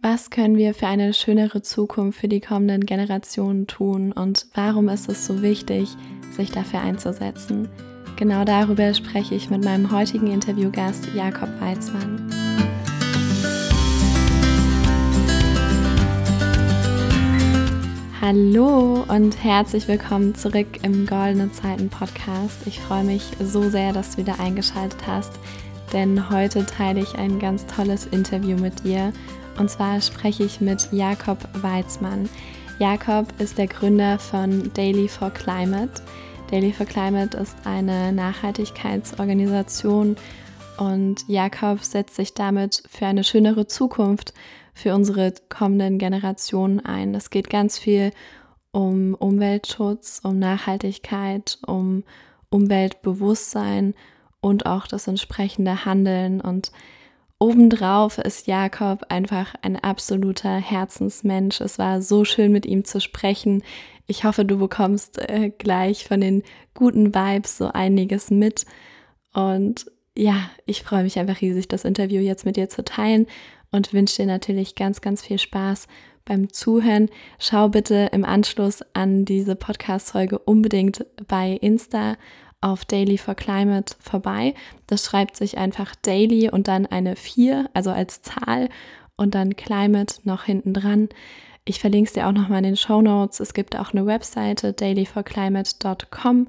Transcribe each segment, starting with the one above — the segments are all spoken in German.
Was können wir für eine schönere Zukunft für die kommenden Generationen tun und warum ist es so wichtig, sich dafür einzusetzen? Genau darüber spreche ich mit meinem heutigen Interviewgast Jakob Weizmann. Hallo und herzlich willkommen zurück im Goldene Zeiten Podcast. Ich freue mich so sehr, dass du wieder eingeschaltet hast, denn heute teile ich ein ganz tolles Interview mit dir und zwar spreche ich mit Jakob Weizmann. Jakob ist der Gründer von Daily for Climate. Daily for Climate ist eine Nachhaltigkeitsorganisation und Jakob setzt sich damit für eine schönere Zukunft für unsere kommenden Generationen ein. Es geht ganz viel um Umweltschutz, um Nachhaltigkeit, um Umweltbewusstsein und auch das entsprechende Handeln und Obendrauf ist Jakob einfach ein absoluter Herzensmensch. Es war so schön mit ihm zu sprechen. Ich hoffe, du bekommst äh, gleich von den guten Vibes so einiges mit. Und ja, ich freue mich einfach riesig, das Interview jetzt mit dir zu teilen und wünsche dir natürlich ganz, ganz viel Spaß beim Zuhören. Schau bitte im Anschluss an diese Podcast-Folge unbedingt bei Insta auf Daily for Climate vorbei. Das schreibt sich einfach Daily und dann eine 4, also als Zahl und dann Climate noch hinten dran. Ich verlinke es dir auch nochmal in den Show Notes. Es gibt auch eine Webseite dailyforclimate.com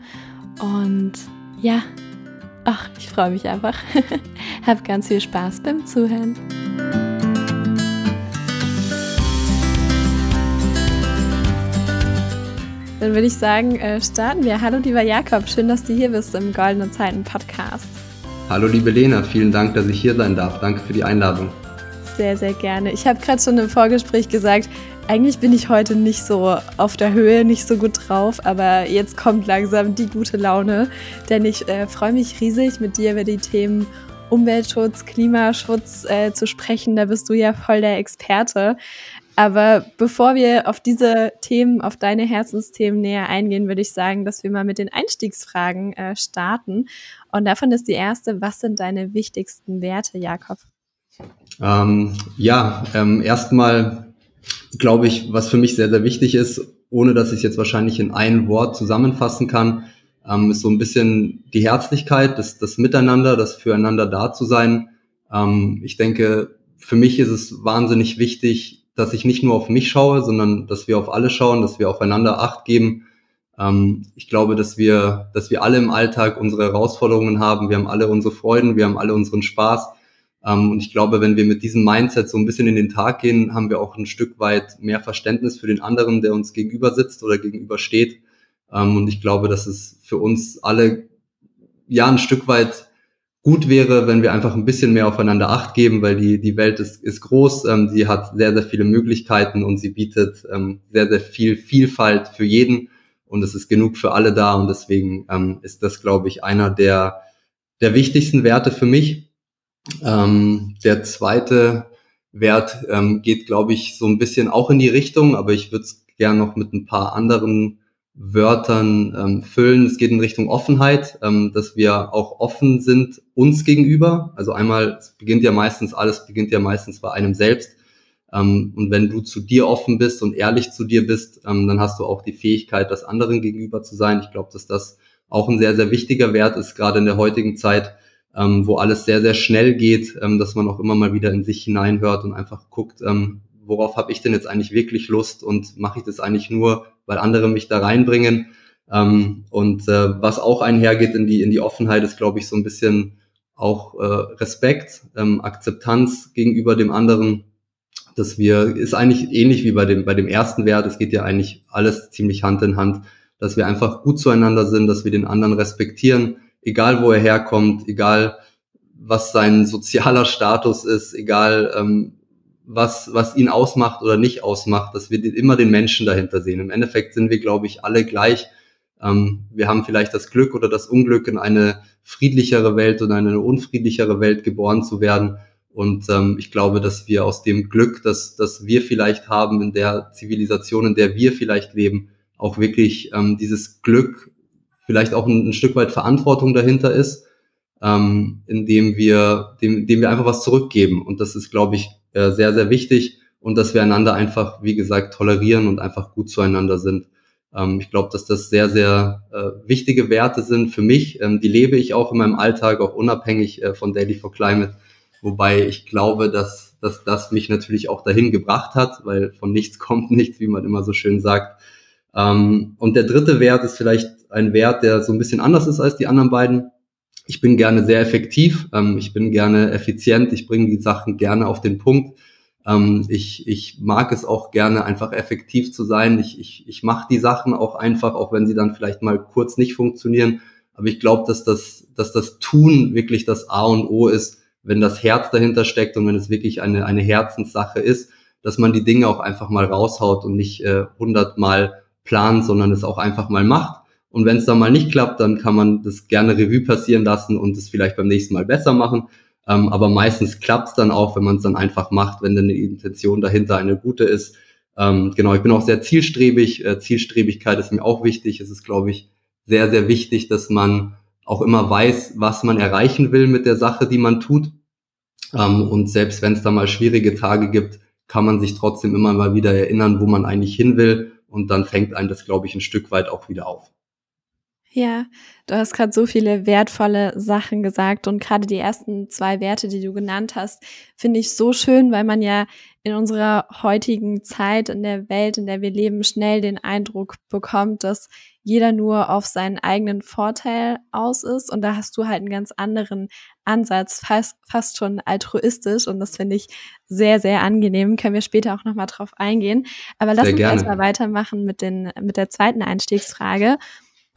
und ja, ach, ich freue mich einfach. Hab ganz viel Spaß beim Zuhören. Dann würde ich sagen, äh, starten wir. Hallo lieber Jakob, schön, dass du hier bist im Goldene Zeiten Podcast. Hallo liebe Lena, vielen Dank, dass ich hier sein darf. Danke für die Einladung. Sehr, sehr gerne. Ich habe gerade schon im Vorgespräch gesagt, eigentlich bin ich heute nicht so auf der Höhe, nicht so gut drauf, aber jetzt kommt langsam die gute Laune, denn ich äh, freue mich riesig, mit dir über die Themen Umweltschutz, Klimaschutz äh, zu sprechen. Da bist du ja voll der Experte. Aber bevor wir auf diese Themen, auf deine Herzensthemen näher eingehen, würde ich sagen, dass wir mal mit den Einstiegsfragen äh, starten. Und davon ist die erste, was sind deine wichtigsten Werte, Jakob? Ähm, ja, ähm, erstmal glaube ich, was für mich sehr, sehr wichtig ist, ohne dass ich es jetzt wahrscheinlich in ein Wort zusammenfassen kann, ähm, ist so ein bisschen die Herzlichkeit, das, das Miteinander, das Füreinander da zu sein. Ähm, ich denke, für mich ist es wahnsinnig wichtig, dass ich nicht nur auf mich schaue, sondern dass wir auf alle schauen, dass wir aufeinander Acht geben. Ähm, ich glaube, dass wir, dass wir alle im Alltag unsere Herausforderungen haben. Wir haben alle unsere Freuden, wir haben alle unseren Spaß. Ähm, und ich glaube, wenn wir mit diesem Mindset so ein bisschen in den Tag gehen, haben wir auch ein Stück weit mehr Verständnis für den anderen, der uns gegenüber sitzt oder gegenüber steht. Ähm, und ich glaube, dass es für uns alle ja ein Stück weit gut wäre, wenn wir einfach ein bisschen mehr aufeinander Acht geben, weil die, die Welt ist, ist groß, ähm, sie hat sehr, sehr viele Möglichkeiten und sie bietet ähm, sehr, sehr viel Vielfalt für jeden und es ist genug für alle da und deswegen ähm, ist das, glaube ich, einer der, der wichtigsten Werte für mich. Ähm, der zweite Wert ähm, geht, glaube ich, so ein bisschen auch in die Richtung, aber ich würde es gern noch mit ein paar anderen Wörtern ähm, füllen. Es geht in Richtung Offenheit, ähm, dass wir auch offen sind uns gegenüber. Also einmal, es beginnt ja meistens, alles beginnt ja meistens bei einem selbst. Ähm, und wenn du zu dir offen bist und ehrlich zu dir bist, ähm, dann hast du auch die Fähigkeit, das anderen gegenüber zu sein. Ich glaube, dass das auch ein sehr, sehr wichtiger Wert ist, gerade in der heutigen Zeit, ähm, wo alles sehr, sehr schnell geht, ähm, dass man auch immer mal wieder in sich hineinhört und einfach guckt, ähm, worauf habe ich denn jetzt eigentlich wirklich Lust und mache ich das eigentlich nur, weil andere mich da reinbringen. Ähm, und äh, was auch einhergeht in die, in die Offenheit, ist, glaube ich, so ein bisschen auch äh, Respekt, ähm, Akzeptanz gegenüber dem anderen, dass wir, ist eigentlich ähnlich wie bei dem, bei dem ersten Wert, es geht ja eigentlich alles ziemlich Hand in Hand, dass wir einfach gut zueinander sind, dass wir den anderen respektieren, egal wo er herkommt, egal was sein sozialer Status ist, egal ähm, was, was ihn ausmacht oder nicht ausmacht, dass wir immer den Menschen dahinter sehen. Im Endeffekt sind wir, glaube ich, alle gleich. Ähm, wir haben vielleicht das Glück oder das Unglück, in eine friedlichere Welt oder eine unfriedlichere Welt geboren zu werden. Und ähm, ich glaube, dass wir aus dem Glück, das, das wir vielleicht haben in der Zivilisation, in der wir vielleicht leben, auch wirklich ähm, dieses Glück, vielleicht auch ein, ein Stück weit Verantwortung dahinter ist, ähm, indem wir, dem, dem wir einfach was zurückgeben. Und das ist, glaube ich, äh, sehr, sehr wichtig. und dass wir einander einfach, wie gesagt, tolerieren und einfach gut zueinander sind. Ähm, ich glaube, dass das sehr, sehr äh, wichtige Werte sind für mich. Ähm, die lebe ich auch in meinem Alltag, auch unabhängig äh, von Daily for Climate. Wobei ich glaube, dass, dass das mich natürlich auch dahin gebracht hat, weil von nichts kommt nichts, wie man immer so schön sagt. Ähm, und der dritte Wert ist vielleicht ein Wert, der so ein bisschen anders ist als die anderen beiden. Ich bin gerne sehr effektiv, ähm, ich bin gerne effizient, ich bringe die Sachen gerne auf den Punkt. Ähm, ich, ich mag es auch gerne, einfach effektiv zu sein. Ich, ich, ich mache die Sachen auch einfach, auch wenn sie dann vielleicht mal kurz nicht funktionieren. Aber ich glaube, dass das, dass das Tun wirklich das A und O ist, wenn das Herz dahinter steckt und wenn es wirklich eine, eine Herzenssache ist, dass man die Dinge auch einfach mal raushaut und nicht äh, hundertmal äh, plant, sondern es auch einfach mal macht. Und wenn es dann mal nicht klappt, dann kann man das gerne Revue passieren lassen und es vielleicht beim nächsten Mal besser machen. Ähm, aber meistens klappt es dann auch, wenn man es dann einfach macht, wenn dann die Intention dahinter eine gute ist. Ähm, genau, ich bin auch sehr zielstrebig. Äh, Zielstrebigkeit ist mir auch wichtig. Es ist, glaube ich, sehr, sehr wichtig, dass man auch immer weiß, was man erreichen will mit der Sache, die man tut. Ähm, und selbst wenn es da mal schwierige Tage gibt, kann man sich trotzdem immer mal wieder erinnern, wo man eigentlich hin will. Und dann fängt einem das, glaube ich, ein Stück weit auch wieder auf. Ja, du hast gerade so viele wertvolle Sachen gesagt und gerade die ersten zwei Werte, die du genannt hast, finde ich so schön, weil man ja in unserer heutigen Zeit, in der Welt, in der wir leben, schnell den Eindruck bekommt, dass jeder nur auf seinen eigenen Vorteil aus ist und da hast du halt einen ganz anderen Ansatz, fast, fast schon altruistisch und das finde ich sehr, sehr angenehm. Können wir später auch nochmal drauf eingehen. Aber lass uns erstmal weitermachen mit, den, mit der zweiten Einstiegsfrage.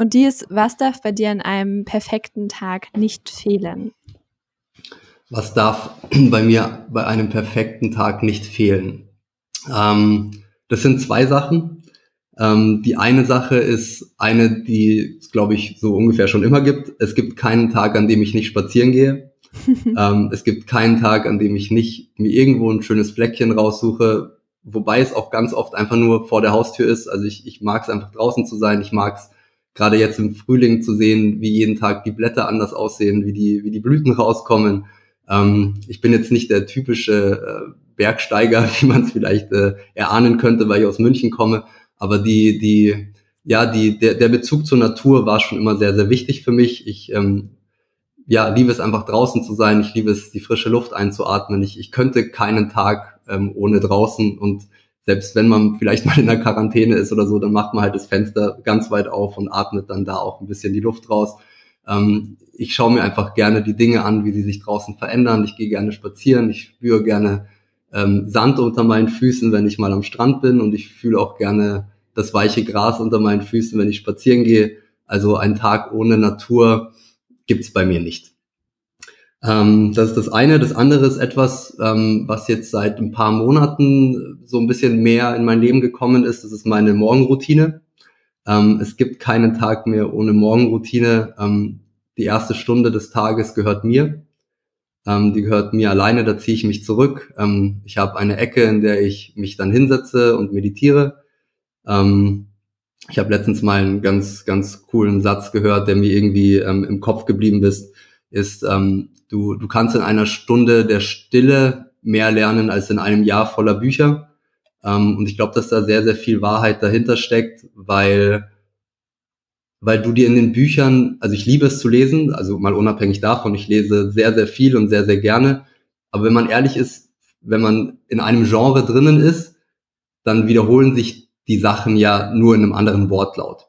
Und die ist, was darf bei dir an einem perfekten Tag nicht fehlen? Was darf bei mir bei einem perfekten Tag nicht fehlen? Ähm, das sind zwei Sachen. Ähm, die eine Sache ist eine, die es, glaube ich, so ungefähr schon immer gibt. Es gibt keinen Tag, an dem ich nicht spazieren gehe. ähm, es gibt keinen Tag, an dem ich nicht mir irgendwo ein schönes Fleckchen raussuche, wobei es auch ganz oft einfach nur vor der Haustür ist. Also ich, ich mag es einfach draußen zu sein. Ich mag es gerade jetzt im Frühling zu sehen, wie jeden Tag die Blätter anders aussehen, wie die, wie die Blüten rauskommen. Ähm, ich bin jetzt nicht der typische äh, Bergsteiger, wie man es vielleicht äh, erahnen könnte, weil ich aus München komme. Aber die, die, ja, die, der, der Bezug zur Natur war schon immer sehr, sehr wichtig für mich. Ich ähm, ja, liebe es einfach draußen zu sein. Ich liebe es, die frische Luft einzuatmen. Ich, ich könnte keinen Tag ähm, ohne draußen und selbst wenn man vielleicht mal in der Quarantäne ist oder so, dann macht man halt das Fenster ganz weit auf und atmet dann da auch ein bisschen die Luft raus. Ähm, ich schaue mir einfach gerne die Dinge an, wie sie sich draußen verändern. Ich gehe gerne spazieren, ich spüre gerne ähm, Sand unter meinen Füßen, wenn ich mal am Strand bin und ich fühle auch gerne das weiche Gras unter meinen Füßen, wenn ich spazieren gehe. Also ein Tag ohne Natur gibt's bei mir nicht. Ähm, das ist das eine. Das andere ist etwas, ähm, was jetzt seit ein paar Monaten so ein bisschen mehr in mein Leben gekommen ist. Das ist meine Morgenroutine. Ähm, es gibt keinen Tag mehr ohne Morgenroutine. Ähm, die erste Stunde des Tages gehört mir. Ähm, die gehört mir alleine, da ziehe ich mich zurück. Ähm, ich habe eine Ecke, in der ich mich dann hinsetze und meditiere. ich habe letztens mal einen ganz, ganz coolen Satz gehört, der mir irgendwie im Kopf geblieben ist, ist, Du, du kannst in einer Stunde der Stille mehr lernen als in einem Jahr voller Bücher. Ähm, und ich glaube, dass da sehr, sehr viel Wahrheit dahinter steckt, weil, weil du dir in den Büchern, also ich liebe es zu lesen, also mal unabhängig davon, ich lese sehr, sehr viel und sehr, sehr gerne. Aber wenn man ehrlich ist, wenn man in einem Genre drinnen ist, dann wiederholen sich die Sachen ja nur in einem anderen Wortlaut.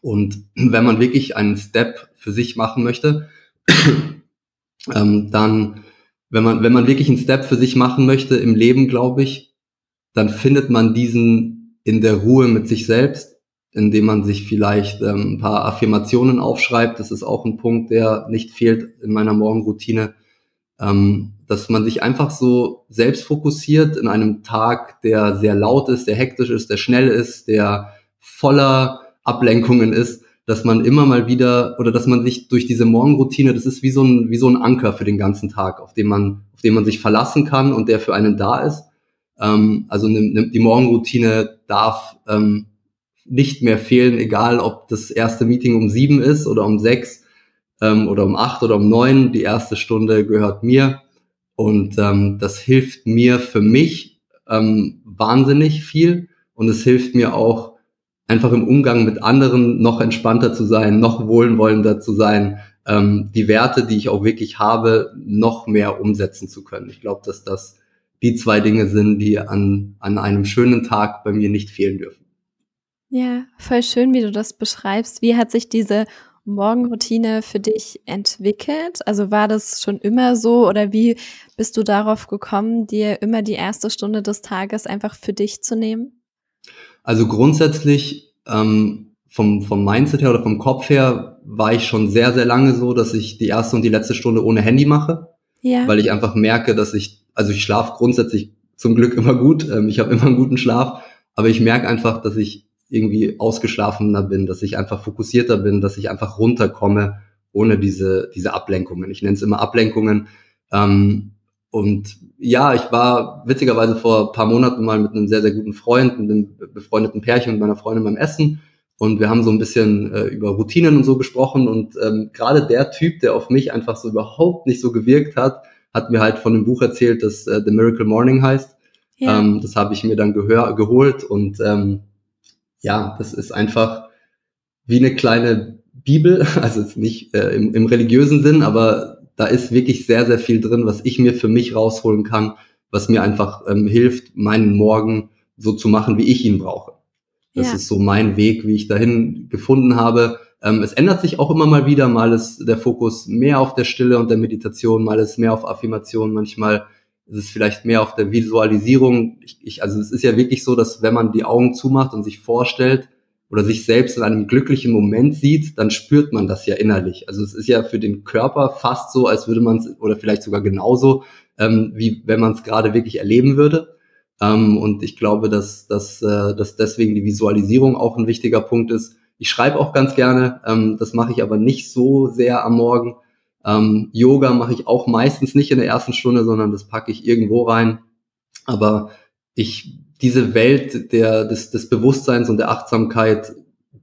Und wenn man wirklich einen Step für sich machen möchte, ähm, dann, wenn man, wenn man wirklich einen Step für sich machen möchte im Leben, glaube ich, dann findet man diesen in der Ruhe mit sich selbst, indem man sich vielleicht ähm, ein paar Affirmationen aufschreibt. Das ist auch ein Punkt, der nicht fehlt in meiner Morgenroutine. Ähm, dass man sich einfach so selbst fokussiert in einem Tag, der sehr laut ist, der hektisch ist, der schnell ist, der voller Ablenkungen ist, dass man immer mal wieder oder dass man sich durch diese Morgenroutine, das ist wie so ein, wie so ein Anker für den ganzen Tag, auf den man, auf den man sich verlassen kann und der für einen da ist. Ähm, also ne, ne, die Morgenroutine darf ähm, nicht mehr fehlen, egal ob das erste Meeting um sieben ist oder um sechs ähm, oder um acht oder um neun. Die erste Stunde gehört mir und ähm, das hilft mir für mich ähm, wahnsinnig viel und es hilft mir auch einfach im Umgang mit anderen noch entspannter zu sein, noch wohlwollender zu sein, ähm, die Werte, die ich auch wirklich habe, noch mehr umsetzen zu können. Ich glaube, dass das die zwei Dinge sind, die an, an einem schönen Tag bei mir nicht fehlen dürfen. Ja, voll schön, wie du das beschreibst. Wie hat sich diese Morgenroutine für dich entwickelt? Also war das schon immer so oder wie bist du darauf gekommen, dir immer die erste Stunde des Tages einfach für dich zu nehmen? Also grundsätzlich ähm, vom, vom Mindset her oder vom Kopf her war ich schon sehr, sehr lange so, dass ich die erste und die letzte Stunde ohne Handy mache. Ja. Weil ich einfach merke, dass ich, also ich schlafe grundsätzlich zum Glück immer gut. Ähm, ich habe immer einen guten Schlaf, aber ich merke einfach, dass ich irgendwie ausgeschlafener bin, dass ich einfach fokussierter bin, dass ich einfach runterkomme ohne diese, diese Ablenkungen. Ich nenne es immer Ablenkungen. Ähm, und ja, ich war witzigerweise vor paar Monaten mal mit einem sehr, sehr guten Freund, mit einem befreundeten Pärchen und meiner Freundin beim Essen. Und wir haben so ein bisschen äh, über Routinen und so gesprochen. Und ähm, gerade der Typ, der auf mich einfach so überhaupt nicht so gewirkt hat, hat mir halt von einem Buch erzählt, das äh, The Miracle Morning heißt. Ja. Ähm, das habe ich mir dann gehör geholt und ähm, ja, das ist einfach wie eine kleine Bibel, also nicht äh, im, im religiösen Sinn, aber da ist wirklich sehr, sehr viel drin, was ich mir für mich rausholen kann, was mir einfach ähm, hilft, meinen Morgen so zu machen, wie ich ihn brauche. Das ja. ist so mein Weg, wie ich dahin gefunden habe. Ähm, es ändert sich auch immer mal wieder. Mal ist der Fokus mehr auf der Stille und der Meditation, mal ist mehr auf Affirmation, manchmal ist es vielleicht mehr auf der Visualisierung. Ich, ich, also es ist ja wirklich so, dass wenn man die Augen zumacht und sich vorstellt oder sich selbst in einem glücklichen Moment sieht, dann spürt man das ja innerlich. Also es ist ja für den Körper fast so, als würde man es, oder vielleicht sogar genauso, ähm, wie wenn man es gerade wirklich erleben würde. Ähm, und ich glaube, dass, dass, äh, dass deswegen die Visualisierung auch ein wichtiger Punkt ist. Ich schreibe auch ganz gerne, ähm, das mache ich aber nicht so sehr am Morgen. Ähm, Yoga mache ich auch meistens nicht in der ersten Stunde, sondern das packe ich irgendwo rein. Aber ich, diese Welt der, des, des Bewusstseins und der Achtsamkeit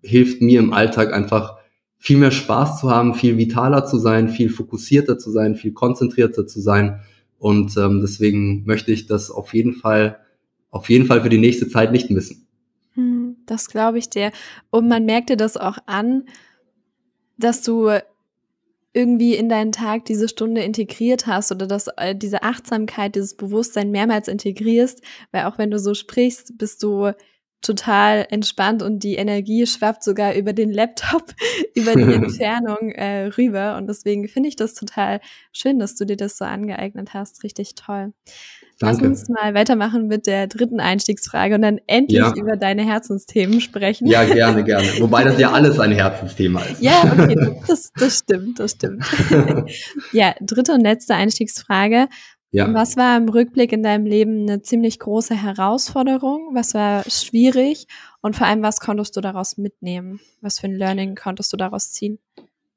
hilft mir im Alltag einfach viel mehr Spaß zu haben, viel vitaler zu sein, viel fokussierter zu sein, viel konzentrierter zu sein. Und ähm, deswegen möchte ich das auf jeden Fall, auf jeden Fall für die nächste Zeit nicht missen. Hm, das glaube ich dir. Und man merkt dir das auch an, dass du irgendwie in deinen Tag diese Stunde integriert hast oder dass äh, diese Achtsamkeit, dieses Bewusstsein mehrmals integrierst, weil auch wenn du so sprichst, bist du total entspannt und die Energie schwappt sogar über den Laptop, über die Entfernung äh, rüber. Und deswegen finde ich das total schön, dass du dir das so angeeignet hast. Richtig toll. Danke. Lass uns mal weitermachen mit der dritten Einstiegsfrage und dann endlich ja. über deine Herzensthemen sprechen. Ja, gerne, gerne. Wobei das ja alles ein Herzensthema ist. Ja, okay, das, das stimmt, das stimmt. ja, dritte und letzte Einstiegsfrage. Ja. Was war im Rückblick in deinem Leben eine ziemlich große Herausforderung? Was war schwierig? Und vor allem, was konntest du daraus mitnehmen? Was für ein Learning konntest du daraus ziehen?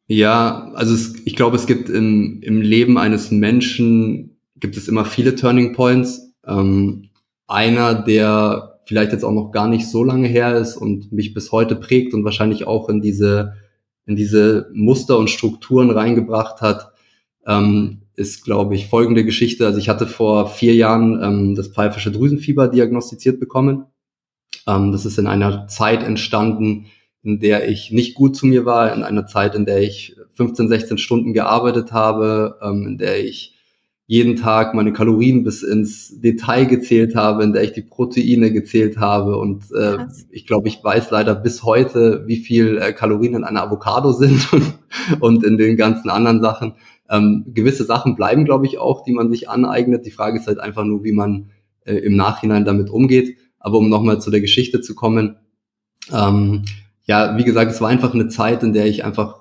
Ja, also es, ich glaube, es gibt in, im Leben eines Menschen gibt es immer viele Turning Points. Ähm, einer, der vielleicht jetzt auch noch gar nicht so lange her ist und mich bis heute prägt und wahrscheinlich auch in diese, in diese Muster und Strukturen reingebracht hat, ähm, ist, glaube ich, folgende Geschichte. Also ich hatte vor vier Jahren ähm, das pfeifische Drüsenfieber diagnostiziert bekommen. Ähm, das ist in einer Zeit entstanden, in der ich nicht gut zu mir war, in einer Zeit, in der ich 15, 16 Stunden gearbeitet habe, ähm, in der ich jeden Tag meine Kalorien bis ins Detail gezählt habe, in der ich die Proteine gezählt habe. Und äh, ich glaube, ich weiß leider bis heute, wie viel äh, Kalorien in einer Avocado sind und in den ganzen anderen Sachen. Ähm, gewisse Sachen bleiben, glaube ich, auch, die man sich aneignet. Die Frage ist halt einfach nur, wie man äh, im Nachhinein damit umgeht. Aber um nochmal zu der Geschichte zu kommen, ähm, ja, wie gesagt, es war einfach eine Zeit, in der ich einfach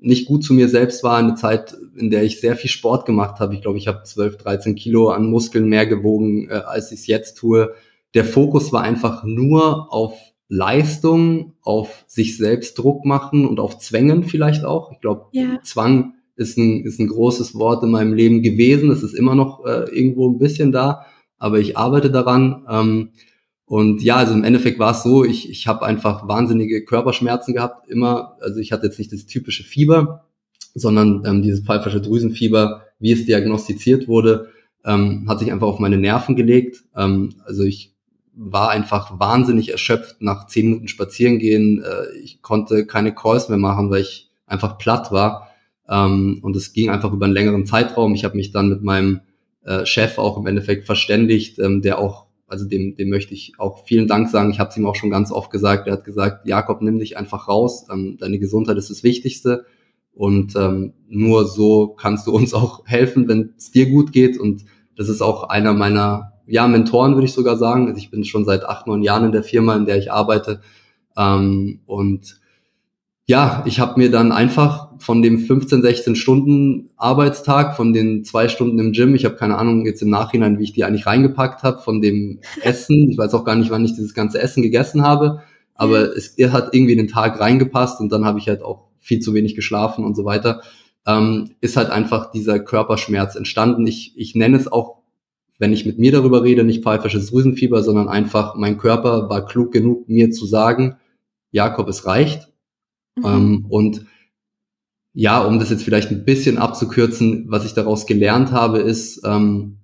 nicht gut zu mir selbst war, eine Zeit, in der ich sehr viel Sport gemacht habe. Ich glaube, ich habe 12, 13 Kilo an Muskeln mehr gewogen, äh, als ich es jetzt tue. Der Fokus war einfach nur auf Leistung, auf sich selbst Druck machen und auf Zwängen vielleicht auch. Ich glaube, ja. Zwang ist ein, ist ein großes Wort in meinem Leben gewesen. Es ist immer noch äh, irgendwo ein bisschen da, aber ich arbeite daran. Ähm, und ja, also im Endeffekt war es so, ich, ich habe einfach wahnsinnige Körperschmerzen gehabt, immer. Also ich hatte jetzt nicht das typische Fieber, sondern ähm, dieses pfeifische Drüsenfieber, wie es diagnostiziert wurde, ähm, hat sich einfach auf meine Nerven gelegt. Ähm, also ich war einfach wahnsinnig erschöpft nach zehn Minuten spazieren gehen. Äh, ich konnte keine Calls mehr machen, weil ich einfach platt war. Ähm, und es ging einfach über einen längeren Zeitraum. Ich habe mich dann mit meinem äh, Chef auch im Endeffekt verständigt, ähm, der auch, also dem, dem möchte ich auch vielen Dank sagen. Ich habe es ihm auch schon ganz oft gesagt. Er hat gesagt, Jakob, nimm dich einfach raus. Ähm, deine Gesundheit ist das Wichtigste. Und ähm, nur so kannst du uns auch helfen, wenn es dir gut geht. Und das ist auch einer meiner ja, Mentoren, würde ich sogar sagen. Also ich bin schon seit acht, neun Jahren in der Firma, in der ich arbeite. Ähm, und ja, ich habe mir dann einfach von dem 15, 16 Stunden Arbeitstag, von den zwei Stunden im Gym, ich habe keine Ahnung jetzt im Nachhinein, wie ich die eigentlich reingepackt habe, von dem Essen, ich weiß auch gar nicht, wann ich dieses ganze Essen gegessen habe, aber es hat irgendwie den Tag reingepasst und dann habe ich halt auch viel zu wenig geschlafen und so weiter, ähm, ist halt einfach dieser Körperschmerz entstanden. Ich, ich nenne es auch wenn ich mit mir darüber rede, nicht pfeifisches Drüsenfieber, sondern einfach mein Körper war klug genug, mir zu sagen, Jakob, es reicht. Mhm. Ähm, und ja, um das jetzt vielleicht ein bisschen abzukürzen, was ich daraus gelernt habe, ist, ähm,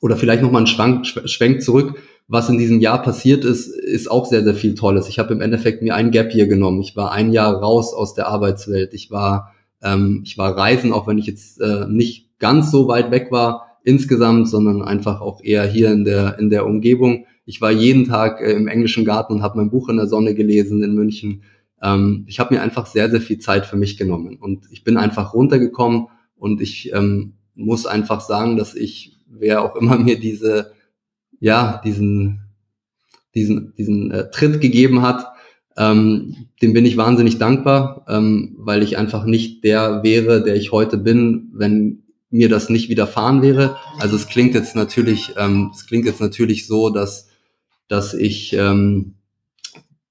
oder vielleicht nochmal einen Schwank, Schwenk zurück, was in diesem Jahr passiert ist, ist auch sehr, sehr viel Tolles. Ich habe im Endeffekt mir ein Gap hier genommen. Ich war ein Jahr raus aus der Arbeitswelt. Ich war, ähm, ich war reisen, auch wenn ich jetzt äh, nicht ganz so weit weg war insgesamt, sondern einfach auch eher hier in der, in der Umgebung. Ich war jeden Tag äh, im englischen Garten und habe mein Buch in der Sonne gelesen in München. Ähm, ich habe mir einfach sehr, sehr viel Zeit für mich genommen und ich bin einfach runtergekommen und ich ähm, muss einfach sagen, dass ich, wer auch immer mir diese, ja, diesen, diesen, diesen äh, Tritt gegeben hat, ähm, dem bin ich wahnsinnig dankbar, ähm, weil ich einfach nicht der wäre, der ich heute bin, wenn mir das nicht widerfahren wäre. Also es klingt jetzt natürlich, ähm, es klingt jetzt natürlich so, dass, dass ich, ähm,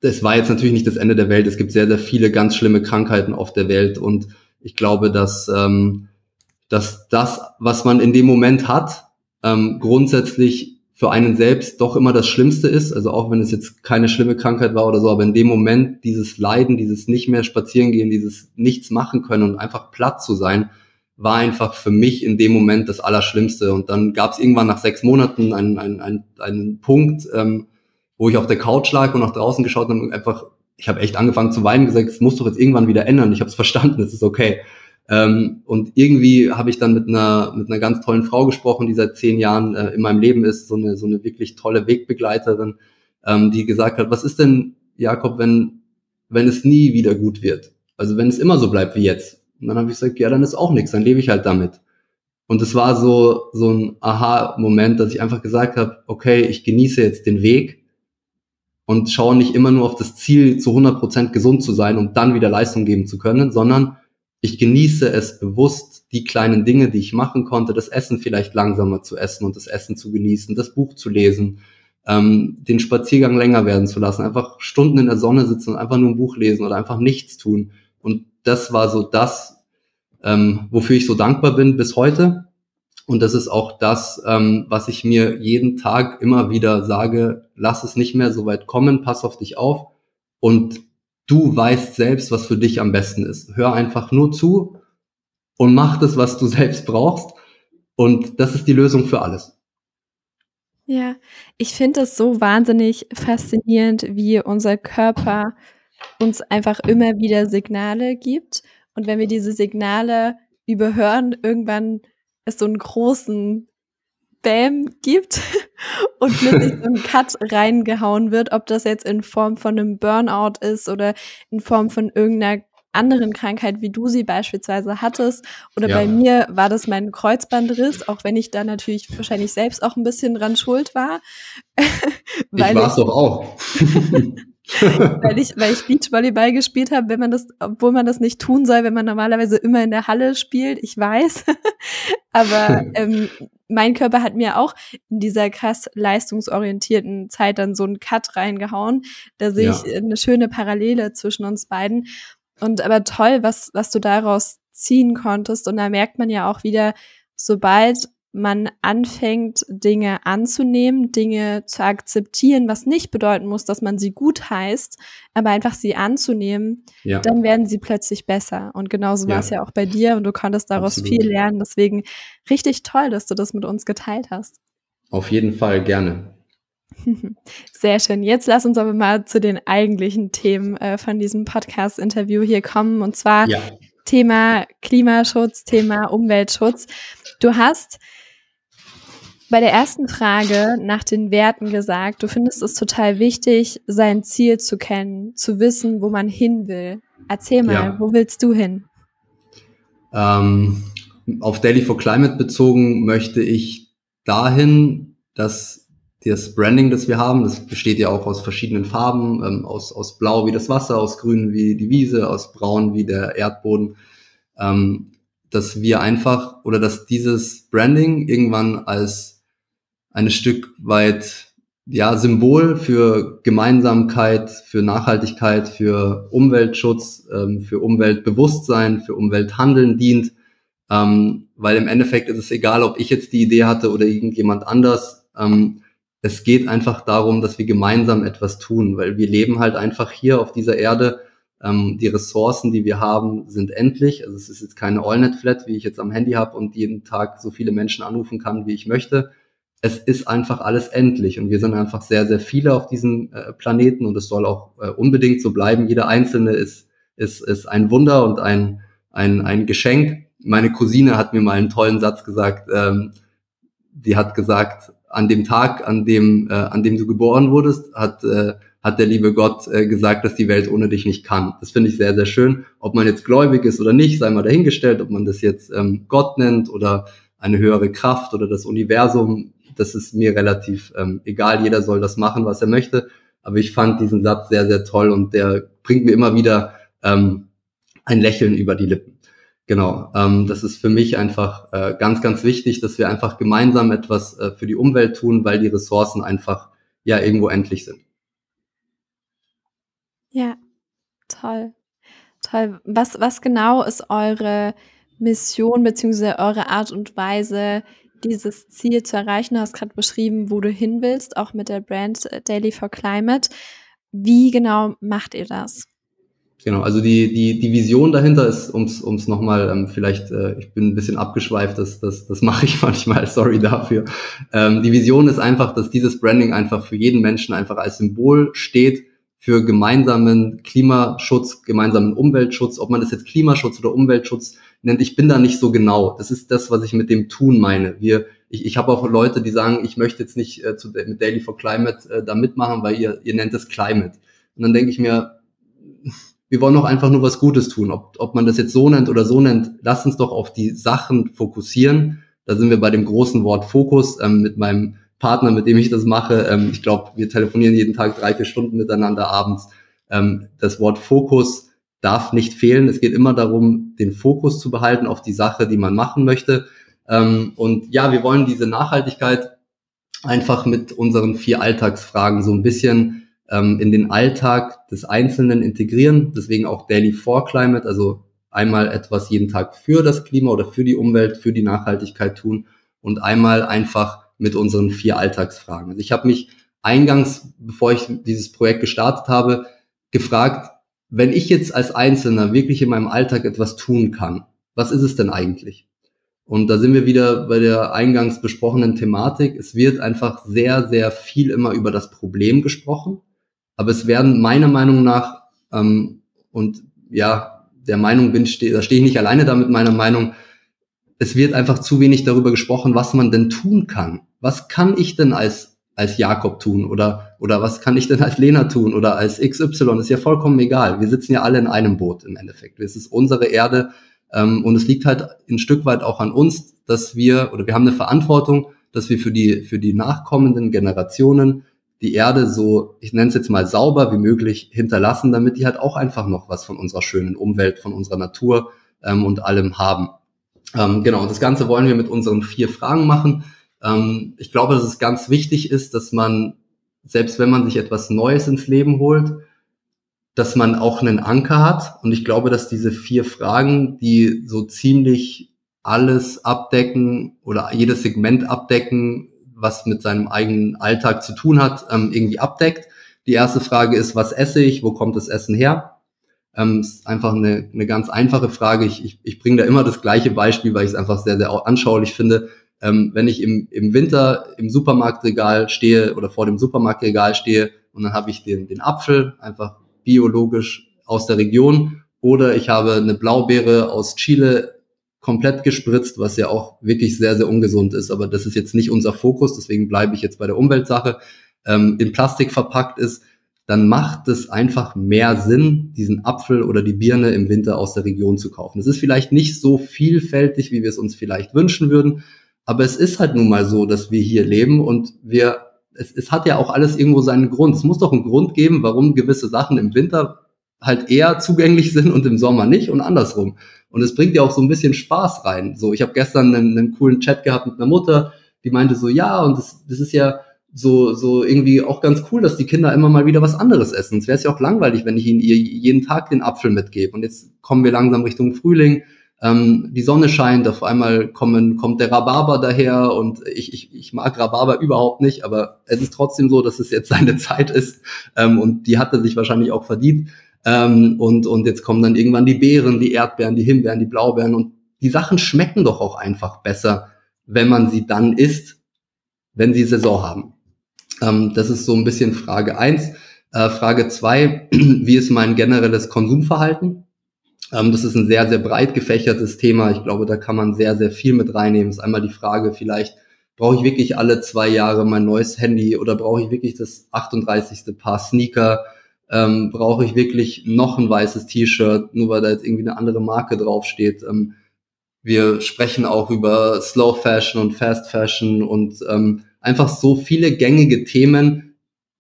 das war jetzt natürlich nicht das Ende der Welt. Es gibt sehr, sehr viele ganz schlimme Krankheiten auf der Welt und ich glaube, dass, ähm, dass das, was man in dem Moment hat, ähm, grundsätzlich für einen selbst doch immer das Schlimmste ist. Also auch wenn es jetzt keine schlimme Krankheit war oder so, aber in dem Moment dieses Leiden, dieses nicht mehr spazieren gehen, dieses nichts machen können und einfach platt zu sein, war einfach für mich in dem Moment das Allerschlimmste. Und dann gab es irgendwann nach sechs Monaten einen, einen, einen, einen Punkt, ähm, wo ich auf der Couch lag und nach draußen geschaut und einfach, ich habe echt angefangen zu weinen, gesagt, es muss doch jetzt irgendwann wieder ändern. Ich habe es verstanden, es ist okay. Ähm, und irgendwie habe ich dann mit einer mit einer ganz tollen Frau gesprochen, die seit zehn Jahren äh, in meinem Leben ist, so eine so eine wirklich tolle Wegbegleiterin, ähm, die gesagt hat, was ist denn Jakob, wenn wenn es nie wieder gut wird? Also wenn es immer so bleibt wie jetzt, und dann habe ich gesagt, ja, dann ist auch nichts, dann lebe ich halt damit. Und es war so, so ein Aha-Moment, dass ich einfach gesagt habe, okay, ich genieße jetzt den Weg und schaue nicht immer nur auf das Ziel, zu 100 Prozent gesund zu sein und dann wieder Leistung geben zu können, sondern ich genieße es bewusst, die kleinen Dinge, die ich machen konnte, das Essen vielleicht langsamer zu essen und das Essen zu genießen, das Buch zu lesen, ähm, den Spaziergang länger werden zu lassen, einfach Stunden in der Sonne sitzen und einfach nur ein Buch lesen oder einfach nichts tun. Und das war so das, ähm, wofür ich so dankbar bin bis heute. Und das ist auch das, ähm, was ich mir jeden Tag immer wieder sage, lass es nicht mehr so weit kommen, pass auf dich auf und du weißt selbst, was für dich am besten ist. Hör einfach nur zu und mach das, was du selbst brauchst. Und das ist die Lösung für alles. Ja, ich finde es so wahnsinnig faszinierend, wie unser Körper uns einfach immer wieder Signale gibt. Und wenn wir diese Signale überhören, irgendwann es so einen großen Bam gibt und plötzlich so ein Cut reingehauen wird, ob das jetzt in Form von einem Burnout ist oder in Form von irgendeiner anderen Krankheit, wie du sie beispielsweise hattest. Oder ja. bei mir war das mein Kreuzbandriss, auch wenn ich da natürlich wahrscheinlich selbst auch ein bisschen dran schuld war. ich war es doch auch. weil ich, weil ich Beachvolleyball gespielt habe, wenn man das, obwohl man das nicht tun soll, wenn man normalerweise immer in der Halle spielt, ich weiß. Aber ähm, mein Körper hat mir auch in dieser krass leistungsorientierten Zeit dann so einen Cut reingehauen. Da sehe ja. ich eine schöne Parallele zwischen uns beiden. Und aber toll, was, was du daraus ziehen konntest. Und da merkt man ja auch wieder, sobald man anfängt, Dinge anzunehmen, Dinge zu akzeptieren, was nicht bedeuten muss, dass man sie gut heißt, aber einfach sie anzunehmen, ja. dann werden sie plötzlich besser. Und genauso ja. war es ja auch bei dir und du konntest daraus Absolut. viel lernen. Deswegen richtig toll, dass du das mit uns geteilt hast. Auf jeden Fall gerne. Sehr schön. Jetzt lass uns aber mal zu den eigentlichen Themen äh, von diesem Podcast-Interview hier kommen. Und zwar ja. Thema Klimaschutz, Thema Umweltschutz. Du hast bei der ersten Frage nach den Werten gesagt, du findest es total wichtig, sein Ziel zu kennen, zu wissen, wo man hin will. Erzähl mal, ja. wo willst du hin? Ähm, auf Daily for Climate bezogen möchte ich dahin, dass das Branding, das wir haben, das besteht ja auch aus verschiedenen Farben, ähm, aus, aus Blau wie das Wasser, aus Grün wie die Wiese, aus Braun wie der Erdboden, ähm, dass wir einfach oder dass dieses Branding irgendwann als ein Stück weit ja, Symbol für Gemeinsamkeit, für Nachhaltigkeit, für Umweltschutz, ähm, für Umweltbewusstsein, für Umwelthandeln dient. Ähm, weil im Endeffekt ist es egal, ob ich jetzt die Idee hatte oder irgendjemand anders. Ähm, es geht einfach darum, dass wir gemeinsam etwas tun, weil wir leben halt einfach hier auf dieser Erde. Ähm, die Ressourcen, die wir haben, sind endlich. Also es ist jetzt keine AllNet-Flat, wie ich jetzt am Handy habe und jeden Tag so viele Menschen anrufen kann, wie ich möchte. Es ist einfach alles endlich und wir sind einfach sehr, sehr viele auf diesem äh, Planeten und es soll auch äh, unbedingt so bleiben. Jeder Einzelne ist, ist, ist ein Wunder und ein, ein, ein Geschenk. Meine Cousine hat mir mal einen tollen Satz gesagt. Ähm, die hat gesagt, an dem Tag, an dem, äh, an dem du geboren wurdest, hat, äh, hat der liebe Gott äh, gesagt, dass die Welt ohne dich nicht kann. Das finde ich sehr, sehr schön. Ob man jetzt gläubig ist oder nicht, sei mal dahingestellt, ob man das jetzt ähm, Gott nennt oder eine höhere Kraft oder das Universum, das ist mir relativ ähm, egal. Jeder soll das machen, was er möchte. Aber ich fand diesen Satz sehr, sehr toll und der bringt mir immer wieder ähm, ein Lächeln über die Lippen. Genau, ähm, das ist für mich einfach äh, ganz, ganz wichtig, dass wir einfach gemeinsam etwas äh, für die Umwelt tun, weil die Ressourcen einfach ja irgendwo endlich sind. Ja, toll. Toll. Was, was genau ist eure Mission beziehungsweise eure Art und Weise, dieses Ziel zu erreichen? Du hast gerade beschrieben, wo du hin willst, auch mit der Brand Daily for Climate. Wie genau macht ihr das? Genau, also die, die, die Vision dahinter ist, ums ums nochmal, ähm, vielleicht, äh, ich bin ein bisschen abgeschweift, das, das, das mache ich manchmal, sorry dafür. Ähm, die Vision ist einfach, dass dieses Branding einfach für jeden Menschen einfach als Symbol steht für gemeinsamen Klimaschutz, gemeinsamen Umweltschutz, ob man das jetzt Klimaschutz oder Umweltschutz nennt, ich bin da nicht so genau. Das ist das, was ich mit dem Tun meine. Wir, ich, ich habe auch Leute, die sagen, ich möchte jetzt nicht äh, zu, mit Daily for Climate äh, da mitmachen, weil ihr, ihr nennt es Climate. Und dann denke ich mir, wir wollen doch einfach nur was Gutes tun. Ob, ob man das jetzt so nennt oder so nennt, lass uns doch auf die Sachen fokussieren. Da sind wir bei dem großen Wort Fokus ähm, mit meinem Partner, mit dem ich das mache. Ähm, ich glaube, wir telefonieren jeden Tag drei, vier Stunden miteinander abends. Ähm, das Wort Fokus darf nicht fehlen. Es geht immer darum, den Fokus zu behalten auf die Sache, die man machen möchte. Ähm, und ja, wir wollen diese Nachhaltigkeit einfach mit unseren vier Alltagsfragen so ein bisschen ähm, in den Alltag des Einzelnen integrieren. Deswegen auch Daily for Climate, also einmal etwas jeden Tag für das Klima oder für die Umwelt, für die Nachhaltigkeit tun und einmal einfach mit unseren vier Alltagsfragen. Also ich habe mich eingangs, bevor ich dieses Projekt gestartet habe, gefragt, wenn ich jetzt als Einzelner wirklich in meinem Alltag etwas tun kann, was ist es denn eigentlich? Und da sind wir wieder bei der eingangs besprochenen Thematik. Es wird einfach sehr, sehr viel immer über das Problem gesprochen. Aber es werden meiner Meinung nach, ähm, und ja, der Meinung bin, ste da stehe ich nicht alleine da mit meiner Meinung, es wird einfach zu wenig darüber gesprochen, was man denn tun kann. Was kann ich denn als, als Jakob tun oder, oder was kann ich denn als Lena tun oder als XY? Ist ja vollkommen egal. Wir sitzen ja alle in einem Boot im Endeffekt. Es ist unsere Erde ähm, und es liegt halt ein Stück weit auch an uns, dass wir, oder wir haben eine Verantwortung, dass wir für die, für die nachkommenden Generationen die Erde so, ich nenne es jetzt mal sauber wie möglich hinterlassen, damit die halt auch einfach noch was von unserer schönen Umwelt, von unserer Natur ähm, und allem haben. Ähm, genau, und das Ganze wollen wir mit unseren vier Fragen machen. Ähm, ich glaube, dass es ganz wichtig ist, dass man, selbst wenn man sich etwas Neues ins Leben holt, dass man auch einen Anker hat. Und ich glaube, dass diese vier Fragen, die so ziemlich alles abdecken oder jedes Segment abdecken, was mit seinem eigenen Alltag zu tun hat, ähm, irgendwie abdeckt. Die erste Frage ist, was esse ich? Wo kommt das Essen her? Ähm, ist einfach eine, eine ganz einfache Frage. Ich, ich, ich bringe da immer das gleiche Beispiel, weil ich es einfach sehr, sehr anschaulich finde. Ähm, wenn ich im, im Winter im Supermarktregal stehe oder vor dem Supermarktregal stehe und dann habe ich den, den Apfel, einfach biologisch aus der Region, oder ich habe eine Blaubeere aus Chile komplett gespritzt, was ja auch wirklich sehr, sehr ungesund ist. Aber das ist jetzt nicht unser Fokus, deswegen bleibe ich jetzt bei der Umweltsache. Ähm, in Plastik verpackt ist, dann macht es einfach mehr Sinn, diesen Apfel oder die Birne im Winter aus der Region zu kaufen. Es ist vielleicht nicht so vielfältig, wie wir es uns vielleicht wünschen würden, aber es ist halt nun mal so, dass wir hier leben und wir, es, es hat ja auch alles irgendwo seinen Grund. Es muss doch einen Grund geben, warum gewisse Sachen im Winter halt eher zugänglich sind und im Sommer nicht und andersrum. Und es bringt ja auch so ein bisschen Spaß rein. So, ich habe gestern einen, einen coolen Chat gehabt mit einer Mutter, die meinte so, ja, und das, das ist ja so, so irgendwie auch ganz cool, dass die Kinder immer mal wieder was anderes essen. Es wäre ja auch langweilig, wenn ich ihnen jeden Tag den Apfel mitgebe. Und jetzt kommen wir langsam Richtung Frühling. Ähm, die Sonne scheint, auf einmal kommen, kommt der Rhabarber daher und ich, ich, ich mag Rhabarber überhaupt nicht, aber es ist trotzdem so, dass es jetzt seine Zeit ist ähm, und die hatte sich wahrscheinlich auch verdient. Ähm, und, und jetzt kommen dann irgendwann die Beeren, die Erdbeeren, die Himbeeren, die Blaubeeren. Und die Sachen schmecken doch auch einfach besser, wenn man sie dann isst, wenn sie Saison haben. Ähm, das ist so ein bisschen Frage eins. Äh, Frage zwei: wie ist mein generelles Konsumverhalten? Ähm, das ist ein sehr, sehr breit gefächertes Thema. Ich glaube, da kann man sehr, sehr viel mit reinnehmen. Ist einmal die Frage vielleicht, brauche ich wirklich alle zwei Jahre mein neues Handy oder brauche ich wirklich das 38. Paar Sneaker? ähm, brauche ich wirklich noch ein weißes T-Shirt, nur weil da jetzt irgendwie eine andere Marke draufsteht. Ähm, wir sprechen auch über Slow Fashion und Fast Fashion und ähm, einfach so viele gängige Themen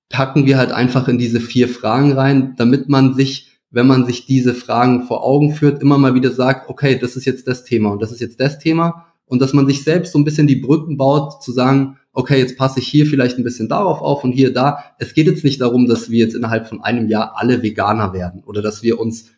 packen wir halt einfach in diese vier Fragen rein, damit man sich, wenn man sich diese Fragen vor Augen führt, immer mal wieder sagt, okay, das ist jetzt das Thema und das ist jetzt das Thema und dass man sich selbst so ein bisschen die Brücken baut, zu sagen, okay, jetzt passe ich hier vielleicht ein bisschen darauf auf und hier da. Es geht jetzt nicht darum, dass wir jetzt innerhalb von einem Jahr alle Veganer werden oder dass wir uns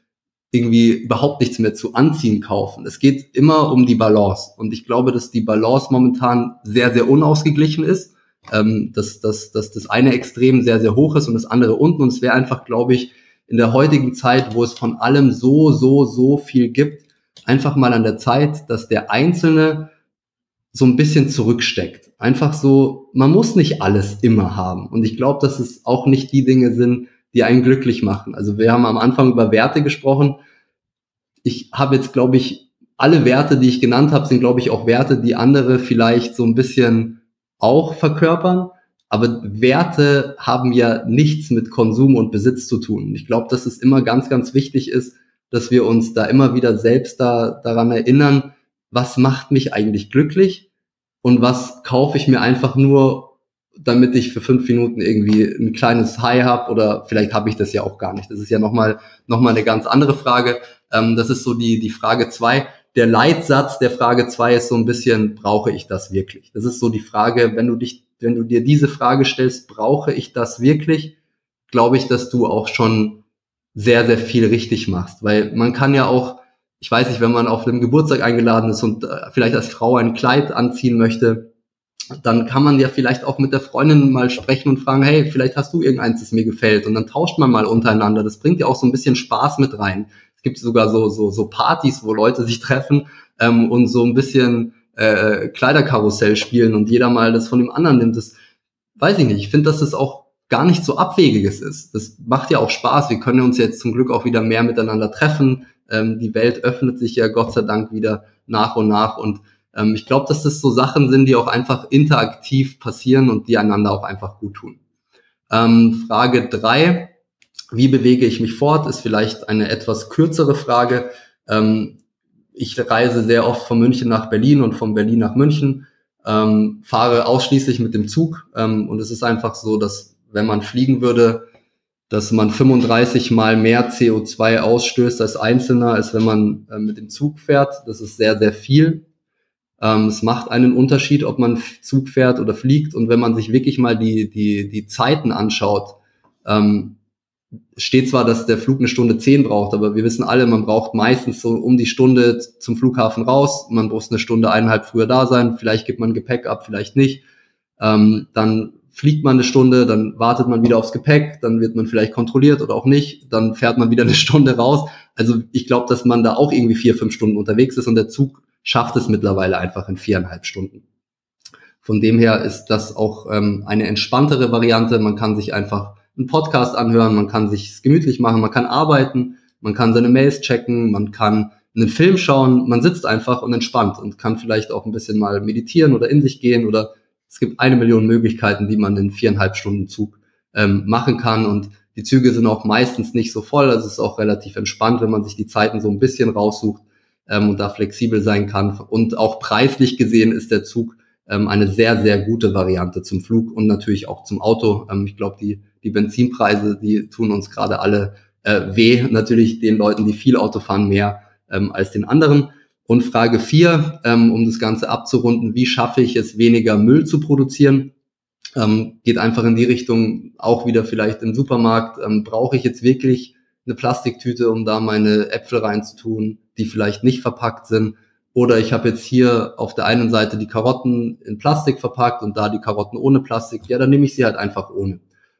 irgendwie überhaupt nichts mehr zu anziehen kaufen. Es geht immer um die Balance. Und ich glaube, dass die Balance momentan sehr, sehr unausgeglichen ist. Ähm, dass, dass, dass das eine Extrem sehr, sehr hoch ist und das andere unten. Und es wäre einfach, glaube ich, in der heutigen Zeit, wo es von allem so, so, so viel gibt, einfach mal an der Zeit, dass der Einzelne so ein bisschen zurücksteckt. Einfach so, man muss nicht alles immer haben. Und ich glaube, dass es auch nicht die Dinge sind, die einen glücklich machen. Also wir haben am Anfang über Werte gesprochen. Ich habe jetzt, glaube ich, alle Werte, die ich genannt habe, sind, glaube ich, auch Werte, die andere vielleicht so ein bisschen auch verkörpern. Aber Werte haben ja nichts mit Konsum und Besitz zu tun. Ich glaube, dass es immer ganz, ganz wichtig ist, dass wir uns da immer wieder selbst da, daran erinnern, was macht mich eigentlich glücklich und was kaufe ich mir einfach nur, damit ich für fünf Minuten irgendwie ein kleines High habe oder vielleicht habe ich das ja auch gar nicht. Das ist ja nochmal noch mal eine ganz andere Frage. Ähm, das ist so die, die Frage zwei. Der Leitsatz der Frage zwei ist so ein bisschen, brauche ich das wirklich? Das ist so die Frage, wenn du dich, wenn du dir diese Frage stellst, brauche ich das wirklich? Glaube ich, dass du auch schon sehr, sehr viel richtig machst. Weil man kann ja auch ich weiß nicht, wenn man auf einem Geburtstag eingeladen ist und äh, vielleicht als Frau ein Kleid anziehen möchte, dann kann man ja vielleicht auch mit der Freundin mal sprechen und fragen, hey, vielleicht hast du irgendeins, das mir gefällt. Und dann tauscht man mal untereinander. Das bringt ja auch so ein bisschen Spaß mit rein. Es gibt sogar so, so, so Partys, wo Leute sich treffen ähm, und so ein bisschen äh, Kleiderkarussell spielen und jeder mal das von dem anderen nimmt. Das weiß ich nicht. Ich finde, dass es auch gar nicht so abwegiges ist. Das macht ja auch Spaß. Wir können uns jetzt zum Glück auch wieder mehr miteinander treffen. Ähm, die Welt öffnet sich ja Gott sei Dank wieder nach und nach. Und ähm, ich glaube, dass das so Sachen sind, die auch einfach interaktiv passieren und die einander auch einfach gut tun. Ähm, Frage drei: Wie bewege ich mich fort? Ist vielleicht eine etwas kürzere Frage. Ähm, ich reise sehr oft von München nach Berlin und von Berlin nach München. Ähm, fahre ausschließlich mit dem Zug ähm, und es ist einfach so, dass wenn man fliegen würde, dass man 35 mal mehr CO2 ausstößt als Einzelner, als wenn man äh, mit dem Zug fährt. Das ist sehr, sehr viel. Ähm, es macht einen Unterschied, ob man Zug fährt oder fliegt. Und wenn man sich wirklich mal die, die, die Zeiten anschaut, ähm, steht zwar, dass der Flug eine Stunde zehn braucht, aber wir wissen alle, man braucht meistens so um die Stunde zum Flughafen raus. Man muss eine Stunde eineinhalb früher da sein. Vielleicht gibt man Gepäck ab, vielleicht nicht. Ähm, dann fliegt man eine Stunde, dann wartet man wieder aufs Gepäck, dann wird man vielleicht kontrolliert oder auch nicht, dann fährt man wieder eine Stunde raus. Also ich glaube, dass man da auch irgendwie vier, fünf Stunden unterwegs ist und der Zug schafft es mittlerweile einfach in viereinhalb Stunden. Von dem her ist das auch ähm, eine entspanntere Variante. Man kann sich einfach einen Podcast anhören, man kann sich gemütlich machen, man kann arbeiten, man kann seine Mails checken, man kann einen Film schauen, man sitzt einfach und entspannt und kann vielleicht auch ein bisschen mal meditieren oder in sich gehen oder es gibt eine Million Möglichkeiten, die man in viereinhalb Stunden Zug ähm, machen kann und die Züge sind auch meistens nicht so voll, also es ist auch relativ entspannt, wenn man sich die Zeiten so ein bisschen raussucht ähm, und da flexibel sein kann. Und auch preislich gesehen ist der Zug ähm, eine sehr, sehr gute Variante zum Flug und natürlich auch zum Auto. Ähm, ich glaube, die, die Benzinpreise, die tun uns gerade alle äh, weh. Natürlich den Leuten, die viel Auto fahren, mehr ähm, als den anderen. Und Frage vier, ähm, um das Ganze abzurunden, wie schaffe ich es, weniger Müll zu produzieren? Ähm, geht einfach in die Richtung, auch wieder vielleicht im Supermarkt, ähm, brauche ich jetzt wirklich eine Plastiktüte, um da meine Äpfel reinzutun, die vielleicht nicht verpackt sind? Oder ich habe jetzt hier auf der einen Seite die Karotten in Plastik verpackt und da die Karotten ohne Plastik. Ja, dann nehme ich sie halt einfach ohne.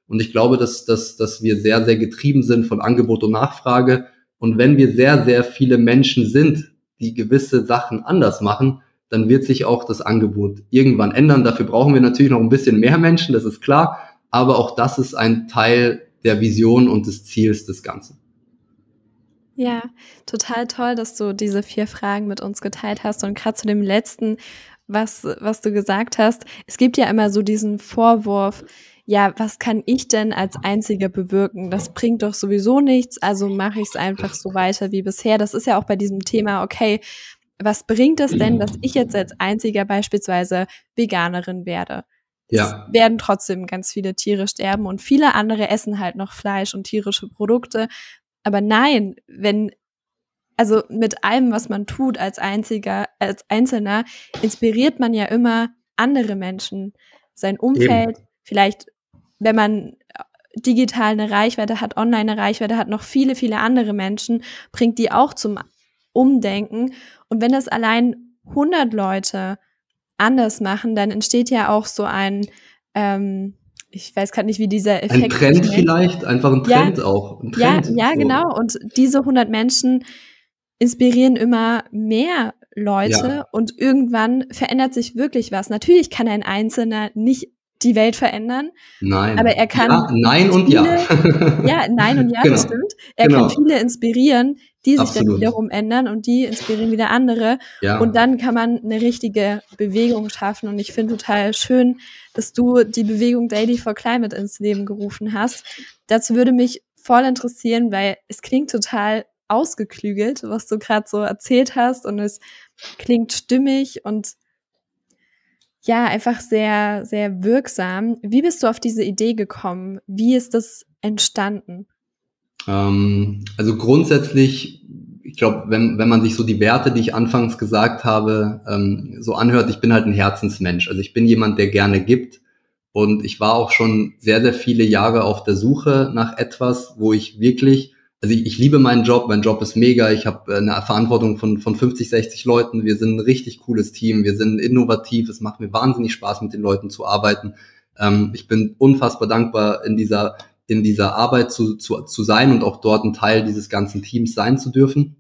Und ich glaube, dass, dass, dass wir sehr, sehr getrieben sind von Angebot und Nachfrage. Und wenn wir sehr, sehr viele Menschen sind, die gewisse Sachen anders machen, dann wird sich auch das Angebot irgendwann ändern. Dafür brauchen wir natürlich noch ein bisschen mehr Menschen, das ist klar. Aber auch das ist ein Teil der Vision und des Ziels des Ganzen. Ja, total toll, dass du diese vier Fragen mit uns geteilt hast. Und gerade zu dem letzten, was, was du gesagt hast, es gibt ja immer so diesen Vorwurf, ja, was kann ich denn als Einziger bewirken? Das bringt doch sowieso nichts, also mache ich es einfach so weiter wie bisher. Das ist ja auch bei diesem Thema, okay, was bringt es denn, dass ich jetzt als Einziger beispielsweise Veganerin werde? Ja. Es werden trotzdem ganz viele Tiere sterben und viele andere essen halt noch Fleisch und tierische Produkte. Aber nein, wenn also mit allem, was man tut als einziger, als Einzelner, inspiriert man ja immer andere Menschen, sein Umfeld, Eben. vielleicht wenn man äh, digital eine Reichweite hat, online eine Reichweite hat, noch viele, viele andere Menschen, bringt die auch zum Umdenken. Und wenn das allein 100 Leute anders machen, dann entsteht ja auch so ein, ähm, ich weiß gerade nicht, wie dieser Effekt Ein Trend ist. vielleicht, einfach ein Trend ja, auch. Ein Trend, ja, ja so. genau. Und diese 100 Menschen inspirieren immer mehr Leute ja. und irgendwann verändert sich wirklich was. Natürlich kann ein Einzelner nicht die Welt verändern. Nein. Aber er kann. Ja, nein und viele, ja. ja, nein und ja, genau. das stimmt. Er genau. kann viele inspirieren, die sich Absolut. dann wiederum ändern und die inspirieren wieder andere. Ja. Und dann kann man eine richtige Bewegung schaffen. Und ich finde total schön, dass du die Bewegung Daily for Climate ins Leben gerufen hast. Dazu würde mich voll interessieren, weil es klingt total ausgeklügelt, was du gerade so erzählt hast und es klingt stimmig und ja, einfach sehr, sehr wirksam. Wie bist du auf diese Idee gekommen? Wie ist das entstanden? Ähm, also grundsätzlich, ich glaube, wenn, wenn man sich so die Werte, die ich anfangs gesagt habe, ähm, so anhört, ich bin halt ein Herzensmensch. Also ich bin jemand, der gerne gibt. Und ich war auch schon sehr, sehr viele Jahre auf der Suche nach etwas, wo ich wirklich also ich, ich liebe meinen Job, mein Job ist mega, ich habe äh, eine Verantwortung von, von 50, 60 Leuten, wir sind ein richtig cooles Team, wir sind innovativ, es macht mir wahnsinnig Spaß, mit den Leuten zu arbeiten. Ähm, ich bin unfassbar dankbar, in dieser, in dieser Arbeit zu, zu, zu sein und auch dort ein Teil dieses ganzen Teams sein zu dürfen.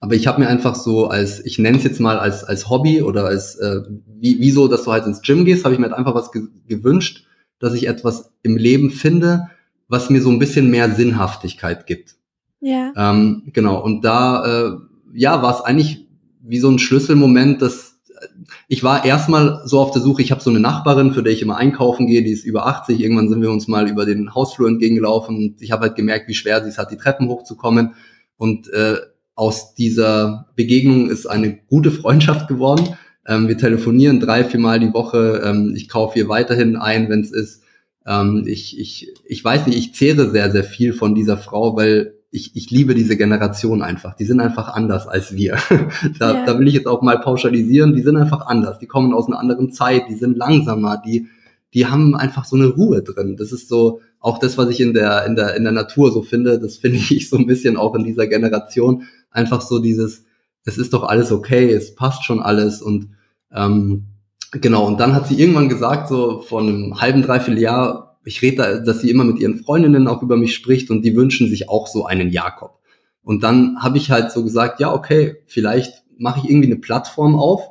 Aber ich habe mir einfach so als, ich nenne es jetzt mal als, als Hobby oder als, äh, wie, wie so, dass du halt ins Gym gehst, habe ich mir halt einfach was ge gewünscht, dass ich etwas im Leben finde, was mir so ein bisschen mehr Sinnhaftigkeit gibt. Ja. Ähm, genau, und da äh, ja, war es eigentlich wie so ein Schlüsselmoment, dass äh, ich war erstmal so auf der Suche, ich habe so eine Nachbarin, für die ich immer einkaufen gehe, die ist über 80, irgendwann sind wir uns mal über den Hausflur entgegengelaufen und ich habe halt gemerkt, wie schwer sie es hat, die Treppen hochzukommen. Und äh, aus dieser Begegnung ist eine gute Freundschaft geworden. Ähm, wir telefonieren drei, vier Mal die Woche. Ähm, ich kaufe ihr weiterhin ein, wenn es ist. Ähm, ich, ich, ich weiß nicht, ich zehre sehr, sehr viel von dieser Frau, weil ich, ich liebe diese Generation einfach. Die sind einfach anders als wir. da, yeah. da will ich jetzt auch mal pauschalisieren. Die sind einfach anders. Die kommen aus einer anderen Zeit. Die sind langsamer. Die, die haben einfach so eine Ruhe drin. Das ist so auch das, was ich in der, in der, in der Natur so finde. Das finde ich so ein bisschen auch in dieser Generation. Einfach so dieses, es ist doch alles okay, es passt schon alles und ähm, genau. Und dann hat sie irgendwann gesagt, so vor einem halben, dreiviertel Jahr, ich rede da, dass sie immer mit ihren Freundinnen auch über mich spricht und die wünschen sich auch so einen Jakob. Und dann habe ich halt so gesagt, ja, okay, vielleicht mache ich irgendwie eine Plattform auf,